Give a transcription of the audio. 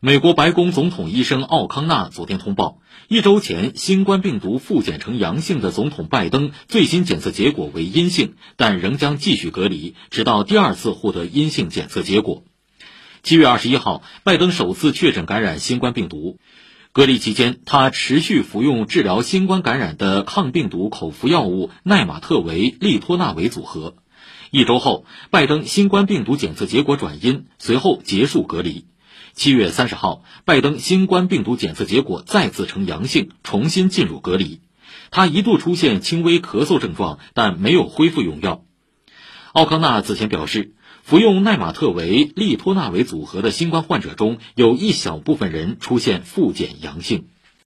美国白宫总统医生奥康纳昨天通报，一周前新冠病毒复检呈阳性的总统拜登最新检测结果为阴性，但仍将继续隔离，直到第二次获得阴性检测结果。七月二十一号，拜登首次确诊感染新冠病毒，隔离期间他持续服用治疗新冠感染的抗病毒口服药物奈玛特韦利托纳韦组合。一周后，拜登新冠病毒检测结果转阴，随后结束隔离。七月三十号，拜登新冠病毒检测结果再次呈阳性，重新进入隔离。他一度出现轻微咳嗽症状，但没有恢复用药。奥康纳此前表示，服用奈玛特韦利托纳韦组合的新冠患者中有一小部分人出现复检阳性。